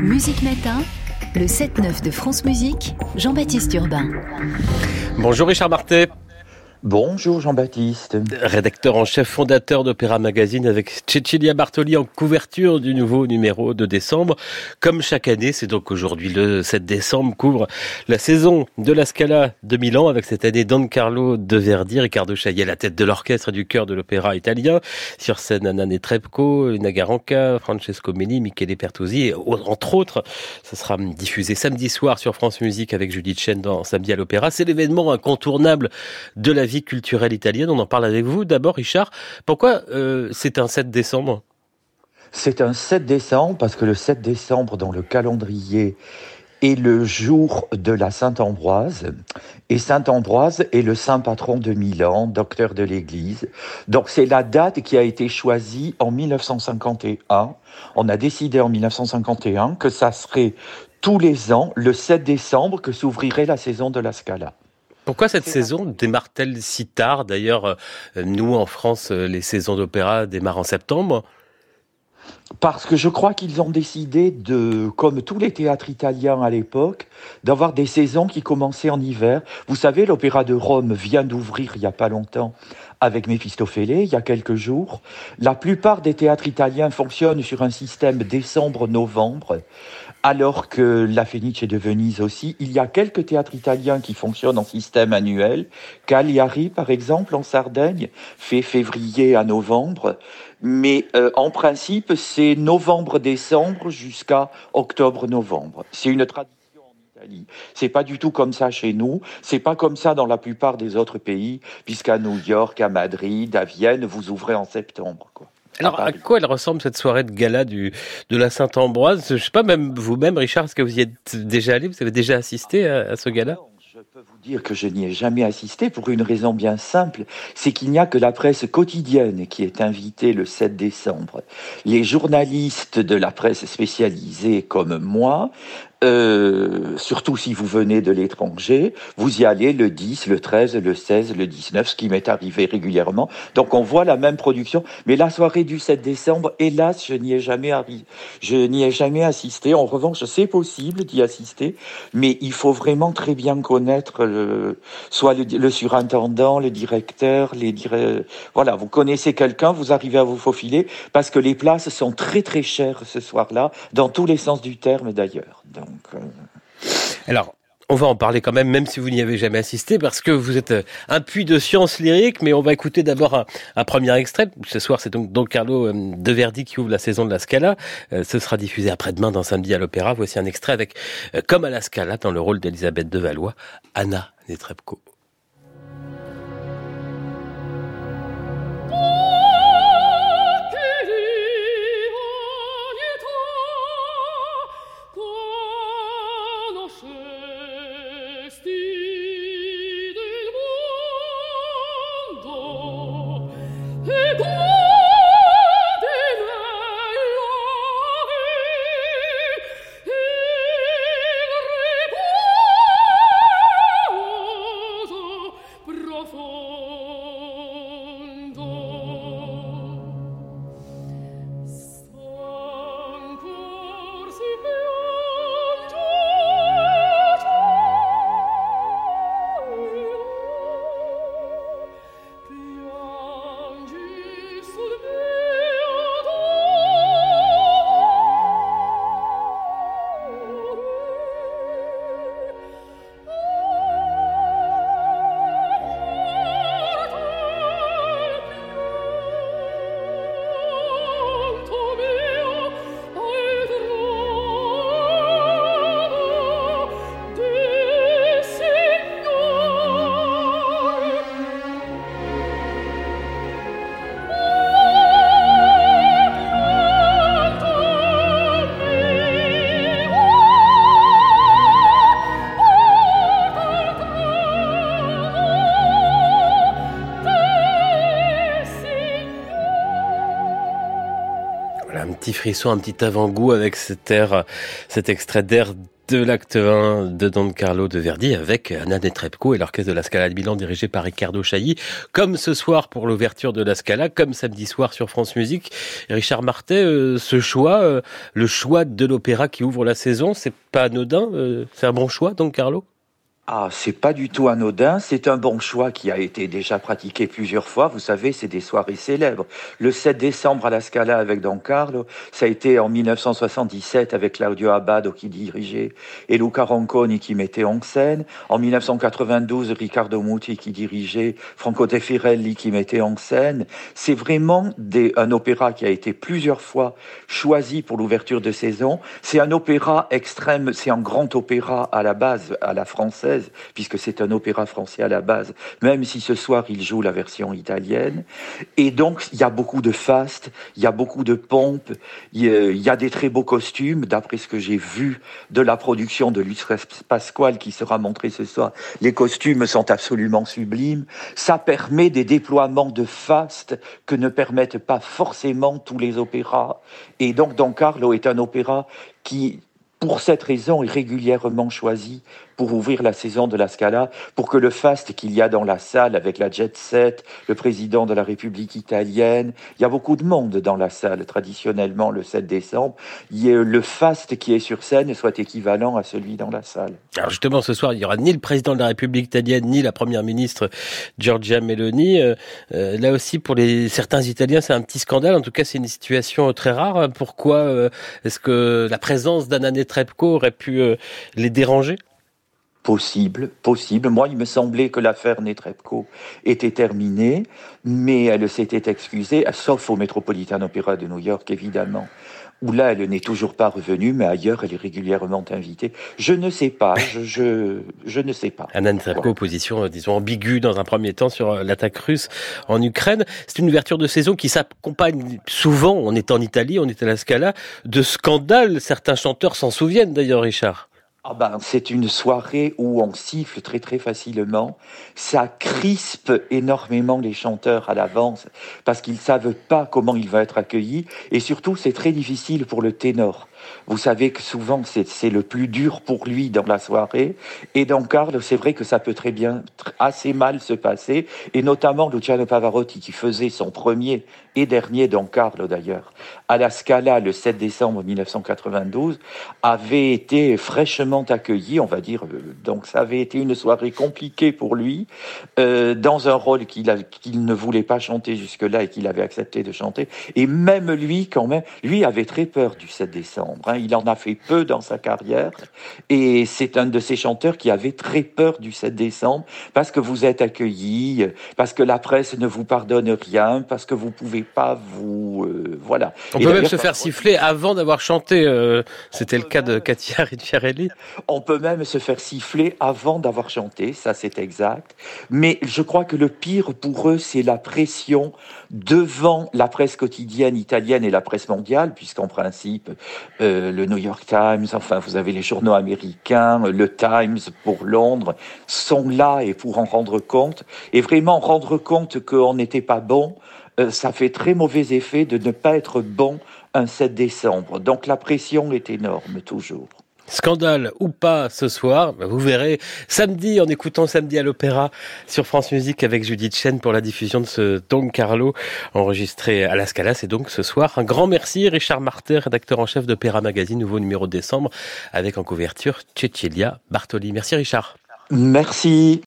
Musique Matin, le 7-9 de France Musique, Jean-Baptiste Urbain. Bonjour Richard Martet. Bonjour Jean-Baptiste. Rédacteur en chef fondateur d'Opéra Magazine avec Cecilia Bartoli en couverture du nouveau numéro de décembre. Comme chaque année, c'est donc aujourd'hui le 7 décembre couvre la saison de la Scala de Milan avec cette année Don Carlo de Verdi, Riccardo Chaillet à la tête de l'orchestre et du chœur de l'opéra italien. Sur scène Anna Netrebko, Nagaranca, Francesco Melli, Michele Pertuzzi et entre autres. Ça sera diffusé samedi soir sur France Musique avec Judith Chen dans Samedi à l'Opéra. C'est l'événement incontournable de la culturelle italienne. On en parle avec vous. D'abord, Richard, pourquoi euh, c'est un 7 décembre? C'est un 7 décembre parce que le 7 décembre dans le calendrier est le jour de la Sainte-Ambroise. Et Saint-Ambroise est le saint patron de Milan, docteur de l'Église. Donc c'est la date qui a été choisie en 1951. On a décidé en 1951 que ça serait tous les ans, le 7 décembre, que s'ouvrirait la saison de la Scala. Pourquoi cette saison démarre-t-elle si tard D'ailleurs, euh, nous, en France, euh, les saisons d'opéra démarrent en septembre? Parce que je crois qu'ils ont décidé de, comme tous les théâtres italiens à l'époque, d'avoir des saisons qui commençaient en hiver. Vous savez, l'Opéra de Rome vient d'ouvrir il n'y a pas longtemps avec Méphistophélès, il y a quelques jours. La plupart des théâtres italiens fonctionnent sur un système décembre-novembre, alors que la Fenice de Venise aussi. Il y a quelques théâtres italiens qui fonctionnent en système annuel. Cagliari, par exemple, en Sardaigne, fait février à novembre. Mais euh, en principe, c'est novembre-décembre jusqu'à octobre-novembre. C'est une tradition c'est pas du tout comme ça chez nous. C'est pas comme ça dans la plupart des autres pays, puisqu'à New York, à Madrid, à Vienne, vous ouvrez en septembre. Quoi. Alors, à quoi elle ressemble cette soirée de gala du, de la Sainte-Ambroise Je sais pas, même vous-même, Richard, est-ce que vous y êtes déjà allé? Vous avez déjà assisté à, ce gala? Je peux vous dire que je n'y ai jamais assisté pour une raison bien simple, c'est qu'il n'y a que la presse quotidienne qui est invitée le 7 décembre. Les journalistes de la presse spécialisée comme moi euh, surtout si vous venez de l'étranger, vous y allez le 10, le 13, le 16, le 19, ce qui m'est arrivé régulièrement. Donc on voit la même production. Mais la soirée du 7 décembre, hélas, je n'y ai jamais je n'y ai jamais assisté. En revanche, c'est possible d'y assister, mais il faut vraiment très bien connaître le, soit le, surintendant, le directeur, les voilà, vous connaissez quelqu'un, vous arrivez à vous faufiler parce que les places sont très très chères ce soir-là, dans tous les sens du terme d'ailleurs. Euh, Alors, on va en parler quand même, même si vous n'y avez jamais assisté, parce que vous êtes euh, un puits de science lyrique, mais on va écouter d'abord un, premier extrait. Ce soir, c'est donc Don Carlo euh, de Verdi qui ouvre la saison de la Scala. ce sera diffusé après-demain dans Samedi à l'Opéra. Voici un extrait avec, comme à la Scala, dans le rôle d'Elisabeth de Valois, Anna Netrebko. Un petit frisson, un petit avant-goût avec cet air, cet extrait d'air de l'acte 1 de Don Carlo de Verdi avec Anna Netrebko et l'orchestre de la Scala de Milan dirigé par Riccardo Chailly. Comme ce soir pour l'ouverture de la Scala, comme samedi soir sur France Musique. Richard Martet, euh, ce choix, euh, le choix de l'opéra qui ouvre la saison, c'est pas anodin, euh, c'est un bon choix, Don Carlo? Ah, c'est pas du tout anodin. C'est un bon choix qui a été déjà pratiqué plusieurs fois. Vous savez, c'est des soirées célèbres. Le 7 décembre à la Scala avec Don Carlo, ça a été en 1977 avec Claudio Abbado qui dirigeait et Luca Ronconi qui mettait en scène. En 1992, Riccardo Muti qui dirigeait, Franco Tefirelli qui mettait en scène. C'est vraiment un opéra qui a été plusieurs fois choisi pour l'ouverture de saison. C'est un opéra extrême, c'est un grand opéra à la base, à la française puisque c'est un opéra français à la base, même si ce soir il joue la version italienne. Et donc, il y a beaucoup de faste, il y a beaucoup de pompes, il y a des très beaux costumes, d'après ce que j'ai vu de la production de Luis Pasquale qui sera montré ce soir. Les costumes sont absolument sublimes. Ça permet des déploiements de faste que ne permettent pas forcément tous les opéras. Et donc, Don Carlo est un opéra qui pour cette raison, est régulièrement choisi pour ouvrir la saison de la Scala, pour que le faste qu'il y a dans la salle avec la jet set, le président de la République italienne, il y a beaucoup de monde dans la salle traditionnellement le 7 décembre, y a le faste qui est sur scène soit équivalent à celui dans la salle. Alors justement, ce soir, il n'y aura ni le président de la République italienne, ni la première ministre Giorgia Meloni. Euh, euh, là aussi, pour certains Italiens, c'est un petit scandale. En tout cas, c'est une situation très rare. Pourquoi euh, est-ce que la présence d'Anna Netrebko aurait pu les déranger? Possible, possible. Moi, il me semblait que l'affaire Netrebko était terminée, mais elle s'était excusée, sauf au Metropolitan Opera de New York, évidemment, où là, elle n'est toujours pas revenue, mais ailleurs, elle est régulièrement invitée. Je ne sais pas, je, je, ne sais pas. Anna Netrebko, position, euh, disons, ambiguë dans un premier temps sur euh, l'attaque russe en Ukraine. C'est une ouverture de saison qui s'accompagne souvent, on est en Italie, on est à la Scala, de scandales. Certains chanteurs s'en souviennent d'ailleurs, Richard. Ah ben, c'est une soirée où on siffle très très facilement. Ça crispe énormément les chanteurs à l'avance parce qu'ils savent pas comment il va être accueilli et surtout c'est très difficile pour le ténor. Vous savez que souvent c'est le plus dur pour lui dans la soirée. Et dans Carlo, c'est vrai que ça peut très bien, assez mal se passer. Et notamment Luciano Pavarotti qui faisait son premier et dernier Don Carlo d'ailleurs à la Scala le 7 décembre 1992 avait été fraîchement accueilli, on va dire. Euh, donc ça avait été une soirée compliquée pour lui euh, dans un rôle qu'il qu'il ne voulait pas chanter jusque-là et qu'il avait accepté de chanter. Et même lui, quand même, lui avait très peur du 7 décembre. Hein. Il en a fait peu dans sa carrière. Et c'est un de ces chanteurs qui avait très peur du 7 décembre parce que vous êtes accueilli, parce que la presse ne vous pardonne rien, parce que vous pouvez pas vous... Euh, voilà. On peut même se faire siffler avant d'avoir chanté. Euh, c'était le cas de Katia Ricciarelli. On peut même se faire siffler avant d'avoir chanté, ça c'est exact. Mais je crois que le pire pour eux, c'est la pression devant la presse quotidienne italienne et la presse mondiale, puisqu'en principe, euh, le New York Times, enfin vous avez les journaux américains, le Times pour Londres, sont là et pour en rendre compte. Et vraiment rendre compte qu'on n'était pas bon, euh, ça fait très mauvais effet de ne pas être bon un 7 décembre. Donc la pression est énorme toujours. Scandale ou pas ce soir, bah, vous verrez samedi en écoutant samedi à l'opéra sur France Musique avec Judith Chen pour la diffusion de ce Don Carlo enregistré à la Scala. C'est donc ce soir. Un grand merci Richard Marter, rédacteur en chef d'Opéra Magazine, nouveau numéro de décembre avec en couverture Cecilia Bartoli. Merci Richard. Merci.